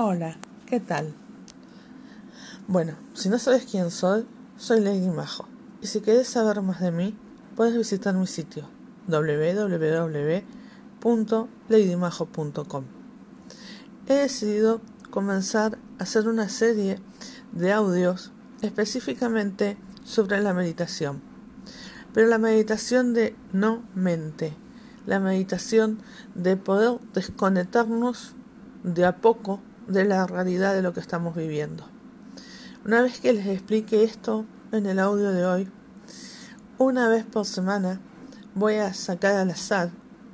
Hola, ¿qué tal? Bueno, si no sabes quién soy, soy Lady Majo. Y si quieres saber más de mí, puedes visitar mi sitio www.ladymajo.com. He decidido comenzar a hacer una serie de audios específicamente sobre la meditación. Pero la meditación de no mente, la meditación de poder desconectarnos de a poco de la realidad de lo que estamos viviendo. Una vez que les explique esto en el audio de hoy, una vez por semana voy a sacar al azar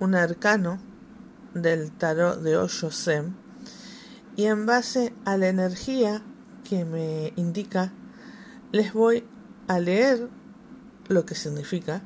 un arcano del tarot de Osho Sem y en base a la energía que me indica les voy a leer lo que significa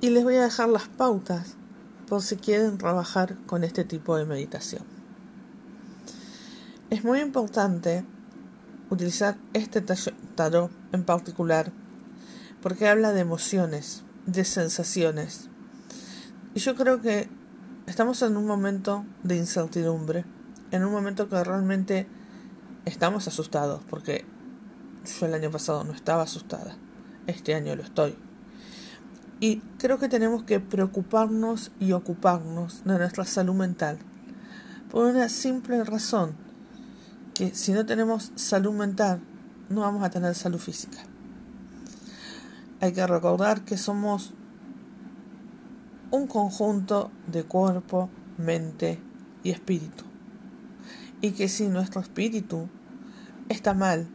y les voy a dejar las pautas por si quieren trabajar con este tipo de meditación. Es muy importante utilizar este tarot en particular porque habla de emociones, de sensaciones. Y yo creo que estamos en un momento de incertidumbre, en un momento que realmente estamos asustados, porque yo el año pasado no estaba asustada, este año lo estoy. Y creo que tenemos que preocuparnos y ocuparnos de nuestra salud mental, por una simple razón, que si no tenemos salud mental, no vamos a tener salud física. Hay que recordar que somos un conjunto de cuerpo, mente y espíritu. Y que si nuestro espíritu está mal,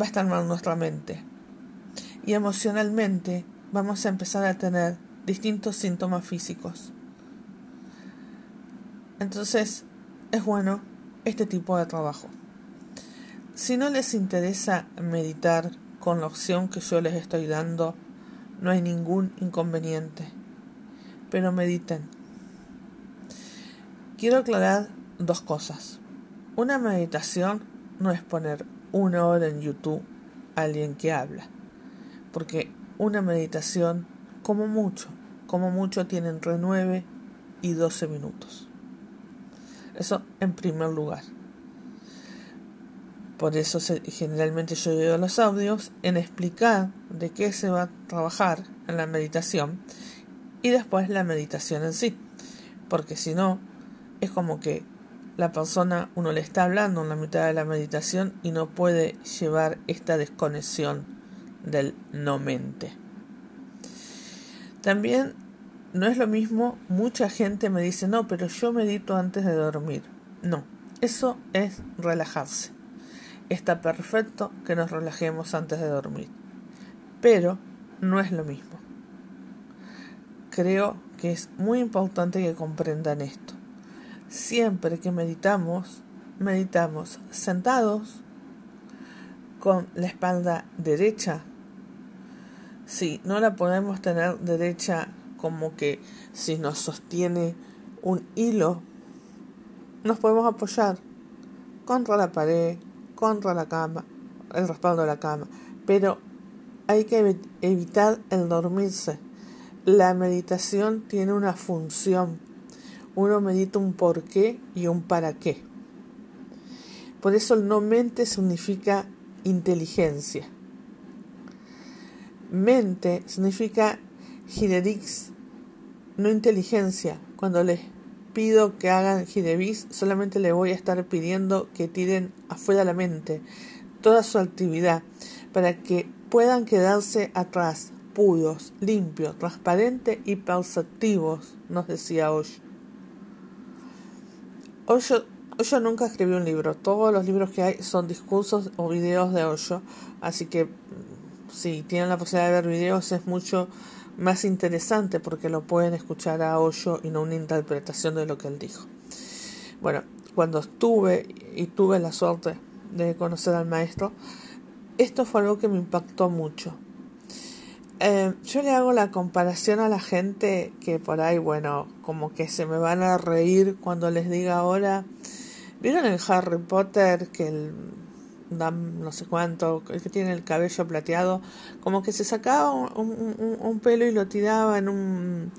va a estar mal nuestra mente. Y emocionalmente vamos a empezar a tener distintos síntomas físicos. Entonces, es bueno este tipo de trabajo. Si no les interesa meditar con la opción que yo les estoy dando, no hay ningún inconveniente. Pero mediten. Quiero aclarar dos cosas. Una meditación no es poner una hora en YouTube a alguien que habla. Porque una meditación, como mucho, como mucho, tiene entre 9 y 12 minutos. Eso en primer lugar. Por eso generalmente yo llevo los audios en explicar de qué se va a trabajar en la meditación y después la meditación en sí. Porque si no, es como que la persona, uno le está hablando en la mitad de la meditación y no puede llevar esta desconexión del no mente. También no es lo mismo, mucha gente me dice, no, pero yo medito antes de dormir. No, eso es relajarse. Está perfecto que nos relajemos antes de dormir, pero no es lo mismo. Creo que es muy importante que comprendan esto. Siempre que meditamos, meditamos sentados, con la espalda derecha. Si no la podemos tener derecha como que si nos sostiene un hilo, nos podemos apoyar contra la pared, contra la cama, el respaldo de la cama, pero hay que evitar el dormirse. La meditación tiene una función. Uno medita un por qué y un para qué. Por eso el no mente significa inteligencia. Mente significa Giderix, no inteligencia. Cuando les pido que hagan Gidevis, solamente les voy a estar pidiendo que tiren afuera la mente toda su actividad para que puedan quedarse atrás, puros, limpios, transparentes y perceptivos, nos decía Osho. Osho, Osho nunca escribió un libro, todos los libros que hay son discursos o videos de Osho, así que si tienen la posibilidad de ver videos es mucho más interesante porque lo pueden escuchar a Osho y no una interpretación de lo que él dijo. Bueno, cuando estuve y tuve la suerte de conocer al maestro, esto fue algo que me impactó mucho. Eh, yo le hago la comparación a la gente que por ahí, bueno, como que se me van a reír cuando les diga ahora, ¿vieron en Harry Potter que el no sé cuánto, el que tiene el cabello plateado, como que se sacaba un, pelo y lo tiraba en un,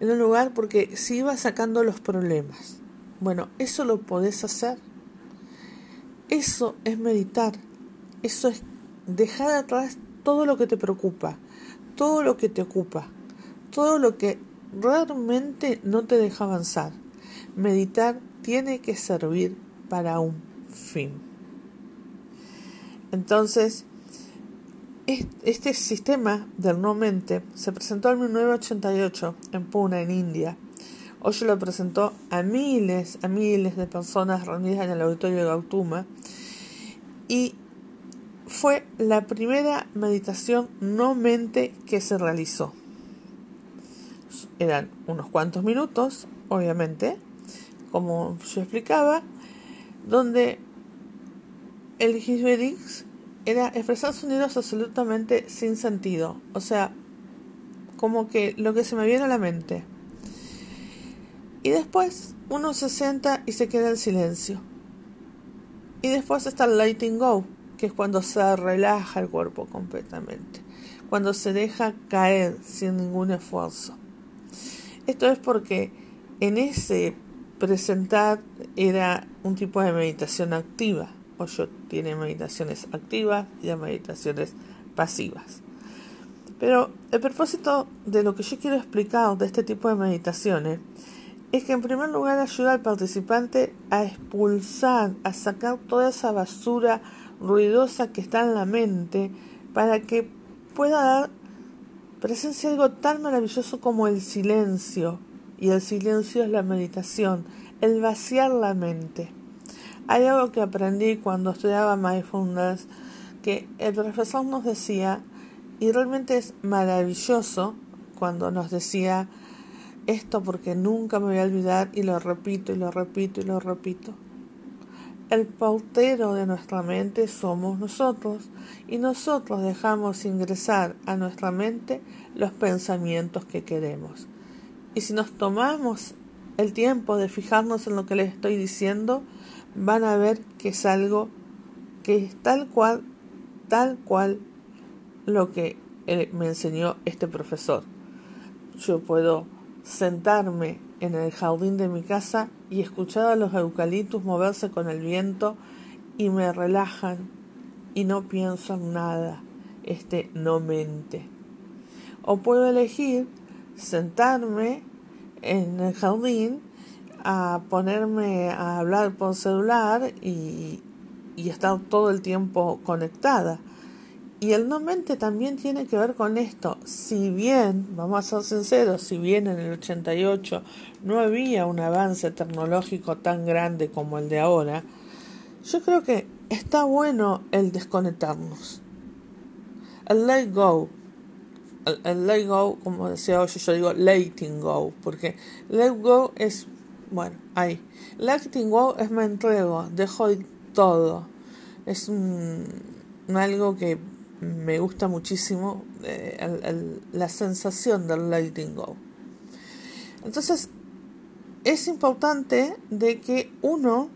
en un lugar porque se iba sacando los problemas. Bueno, eso lo podés hacer. Eso es meditar. Eso es dejar atrás todo lo que te preocupa, todo lo que te ocupa, todo lo que realmente no te deja avanzar. Meditar tiene que servir para un fin. Entonces, este sistema del no mente se presentó en 1988 en Pune, en India. Hoy lo presentó a miles, a miles de personas reunidas en el auditorio de Gautama y fue la primera meditación no mente que se realizó. Eran unos cuantos minutos, obviamente, como yo explicaba, donde el Hisvedix era expresar sonidos absolutamente sin sentido, o sea, como que lo que se me viene a la mente. Y después uno se sienta y se queda en silencio. Y después está el lighting go, que es cuando se relaja el cuerpo completamente, cuando se deja caer sin ningún esfuerzo. Esto es porque en ese presentar era un tipo de meditación activa. Osho tiene meditaciones activas y meditaciones pasivas. Pero el propósito de lo que yo quiero explicar de este tipo de meditaciones es que en primer lugar ayuda al participante a expulsar, a sacar toda esa basura ruidosa que está en la mente para que pueda dar presencia algo tan maravilloso como el silencio. Y el silencio es la meditación, el vaciar la mente. Hay algo que aprendí cuando estudiaba mindfulness que el profesor nos decía, y realmente es maravilloso cuando nos decía, esto porque nunca me voy a olvidar y lo repito y lo repito y lo repito. El pautero de nuestra mente somos nosotros y nosotros dejamos ingresar a nuestra mente los pensamientos que queremos. Y si nos tomamos el tiempo de fijarnos en lo que les estoy diciendo, van a ver que es algo que es tal cual, tal cual lo que me enseñó este profesor. Yo puedo sentarme en el jardín de mi casa y escuchar a los eucaliptus moverse con el viento y me relajan y no pienso en nada, este no mente. O puedo elegir sentarme en el jardín a ponerme a hablar por celular y, y estar todo el tiempo conectada. Y el no mente también tiene que ver con esto. Si bien, vamos a ser sinceros, si bien en el 88 no había un avance tecnológico tan grande como el de ahora, yo creo que está bueno el desconectarnos. El let go. El, let go, como decía hoy, yo digo letting go, porque let go es, bueno, ahí. Letting go es me entrego, dejo todo. Es un, algo que me gusta muchísimo eh, la sensación del letting go. Entonces, es importante de que uno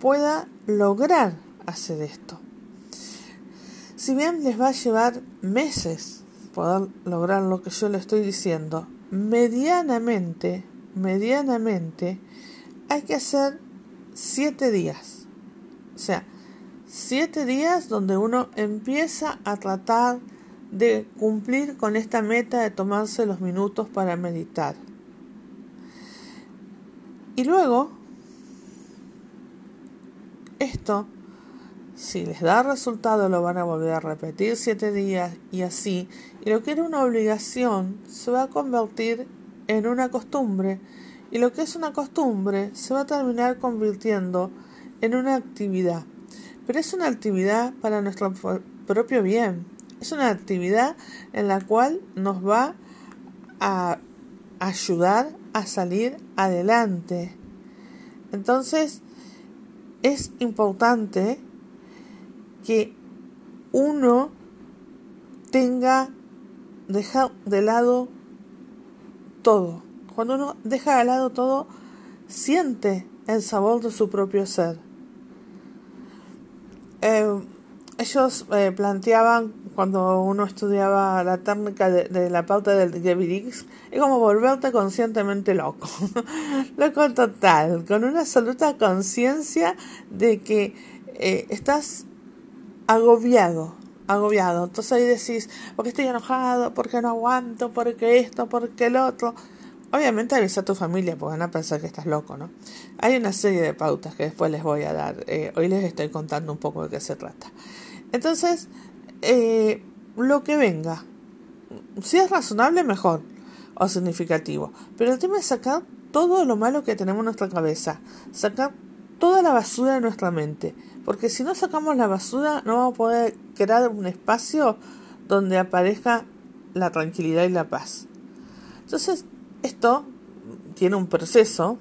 pueda lograr hacer esto. Si bien les va a llevar meses poder lograr lo que yo le estoy diciendo, medianamente, medianamente, hay que hacer siete días. O sea, siete días donde uno empieza a tratar de cumplir con esta meta de tomarse los minutos para meditar. Y luego, esto, si les da resultado, lo van a volver a repetir siete días y así, y lo que era una obligación se va a convertir en una costumbre, y lo que es una costumbre se va a terminar convirtiendo en una actividad pero es una actividad para nuestro propio bien. Es una actividad en la cual nos va a ayudar a salir adelante. Entonces, es importante que uno tenga, deja de lado todo. Cuando uno deja de lado todo, siente el sabor de su propio ser. Eh, ellos eh, planteaban cuando uno estudiaba la técnica de, la pauta del Gebirix, es como volverte conscientemente loco, loco total, con una absoluta conciencia de que eh, estás agobiado, agobiado. Entonces ahí decís, porque estoy enojado, porque no aguanto, porque esto, porque el otro. Obviamente avisa a tu familia porque van a pensar que estás loco, ¿no? Hay una serie de pautas que después les voy a dar. Eh, hoy les estoy contando un poco de qué se trata. Entonces, eh, lo que venga, si es razonable, mejor o significativo. Pero el tema es sacar todo lo malo que tenemos en nuestra cabeza, sacar toda la basura de nuestra mente. Porque si no sacamos la basura, no vamos a poder crear un espacio donde aparezca la tranquilidad y la paz. Entonces, esto tiene un proceso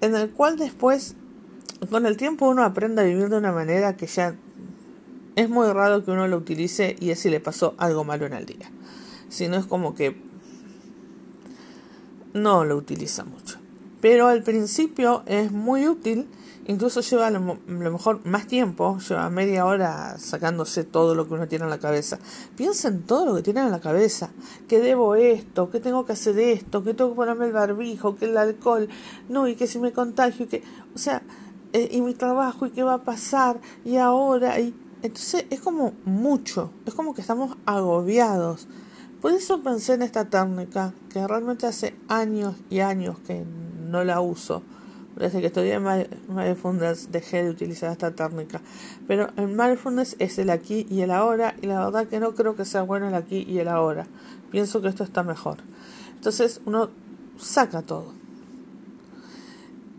en el cual después, con el tiempo, uno aprende a vivir de una manera que ya es muy raro que uno lo utilice y así le pasó algo malo en el día. Si no es como que no lo utiliza mucho. Pero al principio es muy útil, incluso lleva a lo, mejor más tiempo, lleva media hora sacándose todo lo que uno tiene en la cabeza. Piensa en todo lo que tiene en la cabeza, que debo esto, que tengo que hacer esto, que tengo que ponerme el barbijo, que el alcohol, no, y que si me contagio, que, o sea, eh, y mi trabajo, y qué va a pasar, y ahora, y entonces es como mucho, es como que estamos agobiados. Por eso pensé en esta técnica, que realmente hace años y años que no la uso. Desde que estudié Mindfulness dejé de utilizar esta técnica. Pero el Mindfulness es el aquí y el ahora, y la verdad que no creo que sea bueno el aquí y el ahora. Pienso que esto está mejor. Entonces uno saca todo.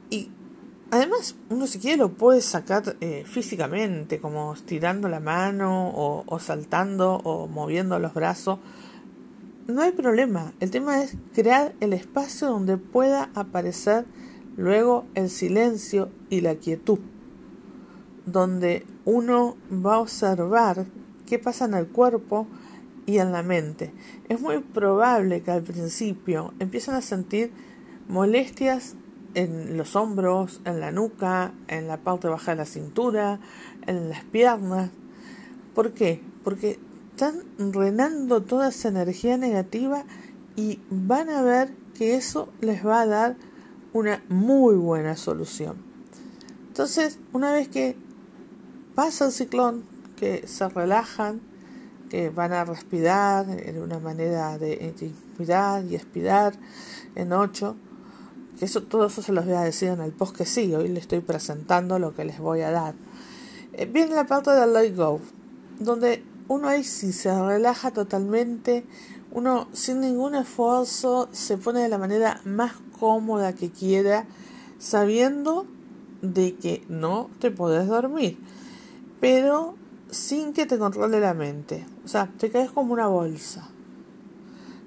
Y Además, uno si quiere lo puede sacar eh, físicamente, como estirando la mano o, saltando o moviendo los brazos. No hay problema. El tema es crear el espacio donde pueda aparecer luego el silencio y la quietud. Donde uno va a observar qué pasa en el cuerpo y en la mente. Es muy probable que al principio empiecen a sentir molestias en los hombros, en la nuca, en la parte baja de la cintura, en las piernas. ¿Por qué? Porque están renando toda esa energía negativa y van a ver que eso les va a dar una muy buena solución. Entonces, una vez que pasa el ciclón, que se relajan, que van a respirar en una manera de inspirar y expirar en ocho, que eso, todo eso se los voy a decir en el post que sí, hoy les estoy presentando lo que les voy a dar. Eh, viene la parte del let go, donde uno ahí sí se relaja totalmente, uno sin ningún esfuerzo se pone de la manera más cómoda que quiera, sabiendo de que no te podés dormir, pero sin que te controle la mente. O sea, te caes como una bolsa,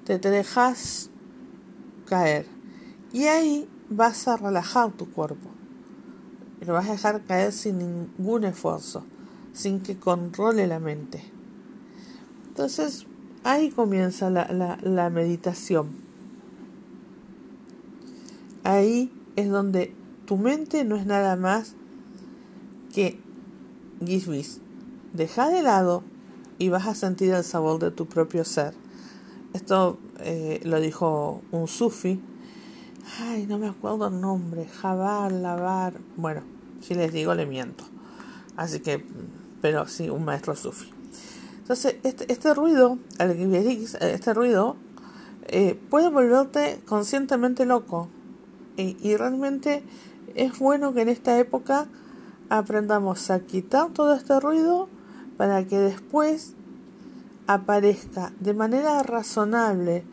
te, te dejas caer y ahí vas a relajar tu cuerpo. Lo vas a dejar caer sin ningún esfuerzo, sin que controle la mente. Entonces, ahí comienza la, la, meditación. Ahí es donde tu mente no es nada más que Gizbis. Deja de lado y vas a sentir el sabor de tu propio ser. Esto eh, lo dijo un sufi Ay, no me acuerdo el nombre. Jabal, Lavar. Bueno, si les digo, le miento. Así que, pero sí, un maestro sufi. Entonces, este, este ruido, este ruido, eh, puede volverte conscientemente loco. Y, y realmente es bueno que en esta época aprendamos a quitar todo este ruido para que después aparezca de manera razonable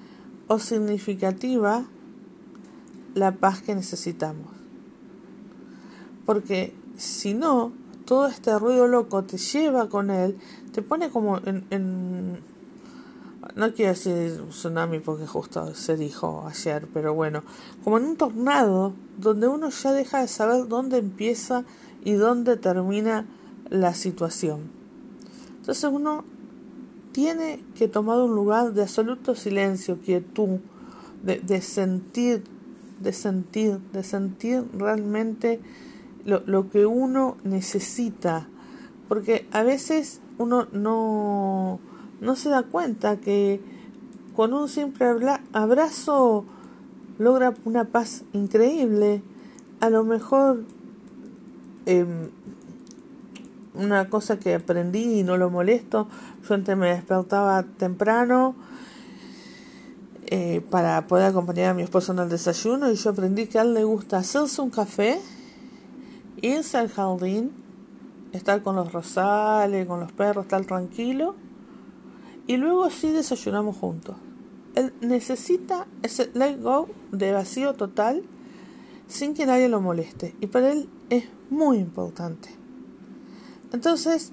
o significativa la paz que necesitamos. Porque si no, todo este ruido loco te lleva con él, te pone como en, no quiero decir tsunami porque justo se dijo ayer, pero bueno, como en un tornado donde uno ya deja de saber dónde empieza y dónde termina la situación. Entonces uno tiene que tomar un lugar de absoluto silencio, quietud, de, de sentir de sentir, de sentir realmente lo, lo que uno necesita. Porque a veces uno no, no se da cuenta que con un simple abrazo logra una paz increíble. A lo mejor em, una cosa que aprendí y no lo molesto, yo antes me despertaba temprano eh, para poder acompañar a mi esposo en el desayuno y yo aprendí que a él le gusta hacerse un café, irse al jardín, estar con los rosales, con los perros, estar tranquilo y luego sí desayunamos juntos. Él necesita ese let go de vacío total sin que nadie lo moleste. Y para él es muy importante. Entonces,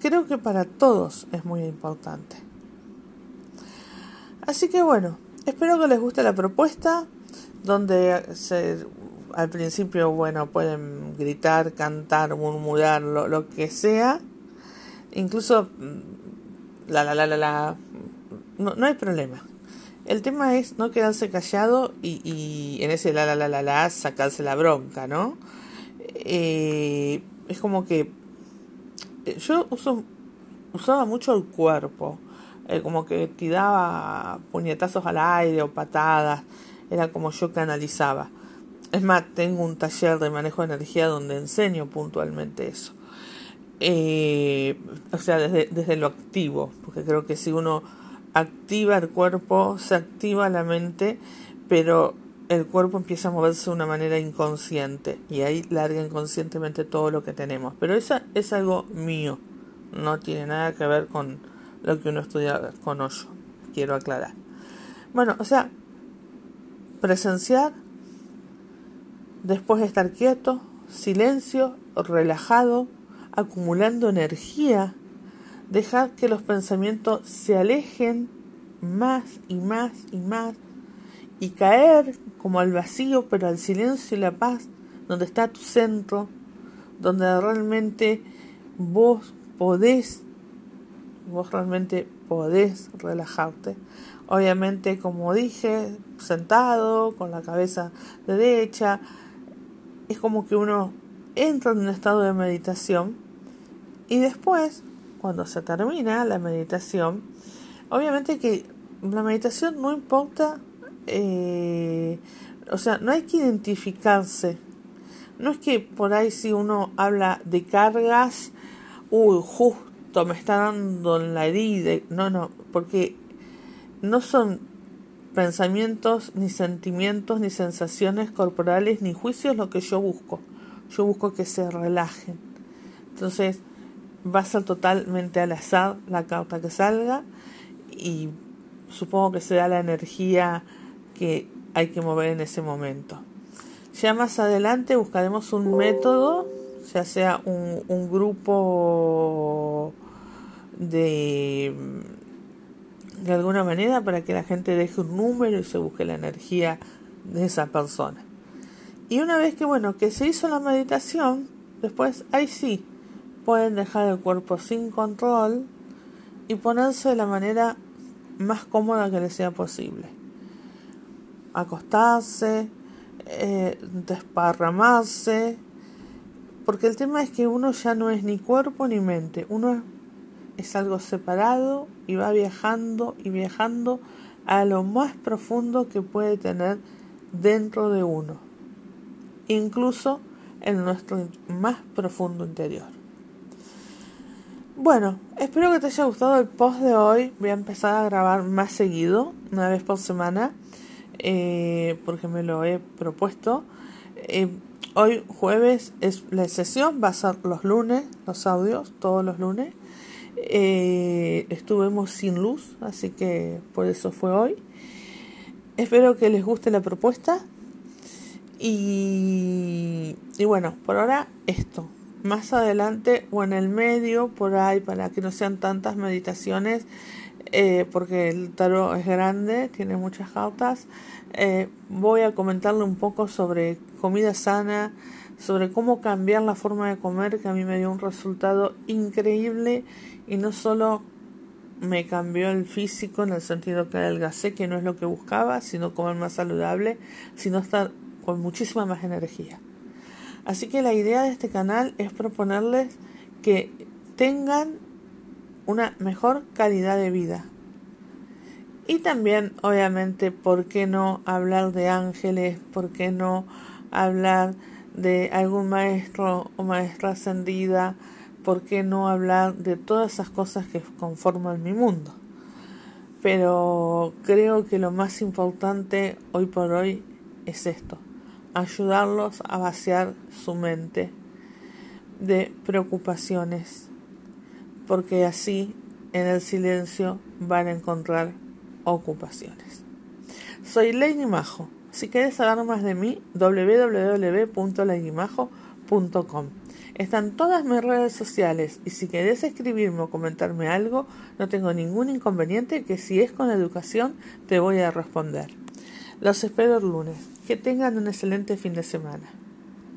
creo que para todos es muy importante. Así que bueno, espero que les guste la propuesta, donde se, al principio, bueno, pueden gritar, cantar, murmurar, lo, lo que sea. Incluso mm, la la la la la no, no hay problema. El tema es no quedarse callado y, y en ese la la la la la sacarse la bronca, ¿no? Eh, es como que eh, yo usaba mucho el cuerpo, eh, como que tiraba puñetazos al aire o patadas, era como yo canalizaba. Es más, tengo un taller de manejo de energía donde enseño puntualmente eso. o sea, desde, desde lo activo, porque creo que si uno activa el cuerpo, se activa la mente, pero el cuerpo empieza a moverse de una manera inconsciente y ahí larga inconscientemente todo lo que tenemos. Pero eso es algo mío, no tiene nada que ver con lo que uno estudia con hoyo, quiero aclarar. Bueno, o sea, presenciar, después estar quieto, silencio, relajado, acumulando energía dejar que los pensamientos se alejen más y más y más y caer como al vacío, pero al silencio y la paz, donde está tu centro, donde realmente vos podés, vos realmente podés relajarte. Obviamente, como dije, sentado, con la cabeza derecha, es como que uno entra en un estado de meditación y después cuando se termina la meditación, obviamente que la meditación no importa, eh, o sea, no hay que identificarse. No es que por ahí si uno habla de cargas, uy, justo me está dando la herida. No, no, porque no son pensamientos, ni sentimientos, ni sensaciones corporales, ni juicios lo que yo busco. Yo busco que se relajen. Entonces, va a ser totalmente al azar la carta que salga y supongo que será la energía que hay que mover en ese momento. Ya más adelante buscaremos un método, ya sea un, un grupo de de alguna manera para que la gente deje un número y se busque la energía de esa persona. Y una vez que bueno, que se hizo la meditación, después ahí sí, pueden dejar el cuerpo sin control y ponerse de la manera más cómoda que les sea posible. Acostarse, eh, desparramarse, porque el tema es que uno ya no es ni cuerpo ni mente, uno es algo separado y va viajando y viajando a lo más profundo que puede tener dentro de uno, incluso en nuestro más profundo interior. Bueno, espero que te haya gustado el post de hoy. Voy a empezar a grabar más seguido, una vez por semana, eh, porque me lo he propuesto. Eh, hoy jueves es la sesión, va a ser los lunes, los audios, todos los lunes. Eh, estuvimos sin luz, así que por eso fue hoy. Espero que les guste la propuesta. Y, y bueno, por ahora esto más adelante o en el medio, por ahí, para que no sean tantas meditaciones, eh, porque el tarot es grande, tiene muchas cartas, eh, voy a comentarle un poco sobre comida sana, sobre cómo cambiar la forma de comer, que a mí me dio un resultado increíble y no solo me cambió el físico en el sentido que adelgacé, que no es lo que buscaba, sino comer más saludable, sino estar con muchísima más energía. Así que la idea de este canal es proponerles que tengan una mejor calidad de vida. Y también, obviamente, ¿por qué no hablar de ángeles? ¿Por qué no hablar de algún maestro o maestra ascendida? ¿Por qué no hablar de todas esas cosas que conforman mi mundo? Pero creo que lo más importante hoy por hoy es esto, ayudarlos a vaciar su mente de preocupaciones, porque así en el silencio van a encontrar ocupaciones. Soy Lady Majo. Si quieres saber más de mí, www.ladymajo.com. Están todas mis redes sociales y si querés escribirme o comentarme algo, no tengo ningún inconveniente que si es con educación te voy a responder. Los espero el lunes. Que tengan un excelente fin de semana.